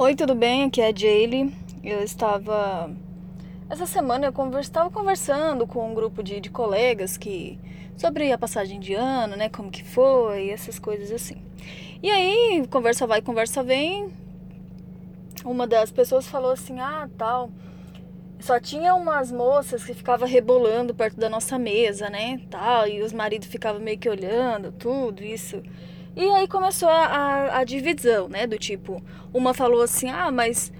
Oi, tudo bem? Aqui é a Jaylee. Eu estava. Essa semana eu estava conversando com um grupo de, de colegas que. sobre a passagem de ano, né? Como que foi, essas coisas assim. E aí, conversa vai, conversa vem. Uma das pessoas falou assim: ah, tal. Só tinha umas moças que ficavam rebolando perto da nossa mesa, né? Tal, e os maridos ficavam meio que olhando, tudo isso. E aí começou a, a, a divisão, né? Do tipo, uma falou assim, ah, mas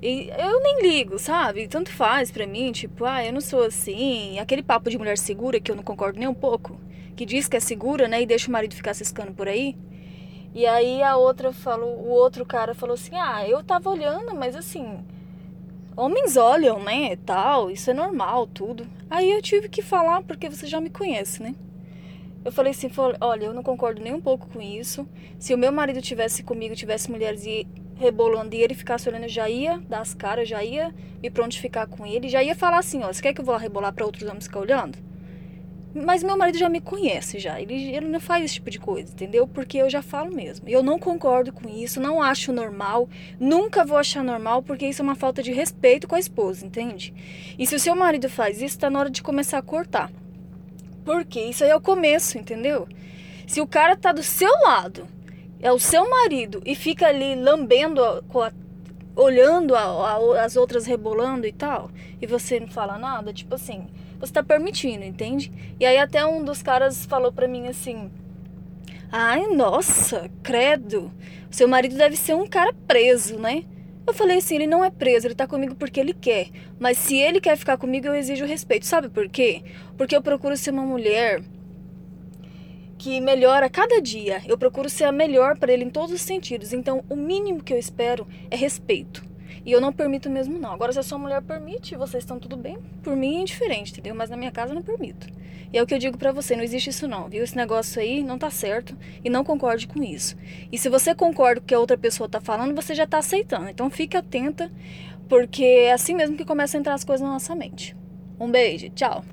eu nem ligo, sabe? Tanto faz pra mim, tipo, ah, eu não sou assim. Aquele papo de mulher segura que eu não concordo nem um pouco. Que diz que é segura, né? E deixa o marido ficar ciscando por aí. E aí a outra falou, o outro cara falou assim, ah, eu tava olhando, mas assim, homens olham, né? Tal, isso é normal, tudo. Aí eu tive que falar porque você já me conhece, né? Eu falei assim, olha, eu não concordo nem um pouco com isso. Se o meu marido tivesse comigo, tivesse mulheres e rebolando e ele ficasse olhando, eu já ia dar as caras, já ia me prontificar com ele, já ia falar assim, ó, você quer que eu vá rebolar para outros homens ficar olhando? Mas meu marido já me conhece já, ele, ele não faz esse tipo de coisa, entendeu? Porque eu já falo mesmo. Eu não concordo com isso, não acho normal, nunca vou achar normal, porque isso é uma falta de respeito com a esposa, entende? E se o seu marido faz isso, tá na hora de começar a cortar. Porque isso aí é o começo, entendeu? Se o cara tá do seu lado, é o seu marido, e fica ali lambendo, olhando as outras rebolando e tal, e você não fala nada, tipo assim, você tá permitindo, entende? E aí até um dos caras falou pra mim assim: Ai, nossa, credo, seu marido deve ser um cara preso, né? Eu falei assim, ele não é preso, ele tá comigo porque ele quer. Mas se ele quer ficar comigo, eu exijo respeito. Sabe por quê? Porque eu procuro ser uma mulher que melhora cada dia. Eu procuro ser a melhor para ele em todos os sentidos. Então, o mínimo que eu espero é respeito. E eu não permito mesmo, não. Agora, se a sua mulher permite, vocês estão tudo bem, por mim é indiferente, entendeu? Mas na minha casa eu não permito. E é o que eu digo para você, não existe isso não, viu? Esse negócio aí não tá certo e não concorde com isso. E se você concorda com o que a outra pessoa tá falando, você já tá aceitando. Então fique atenta, porque é assim mesmo que começam a entrar as coisas na nossa mente. Um beijo, tchau!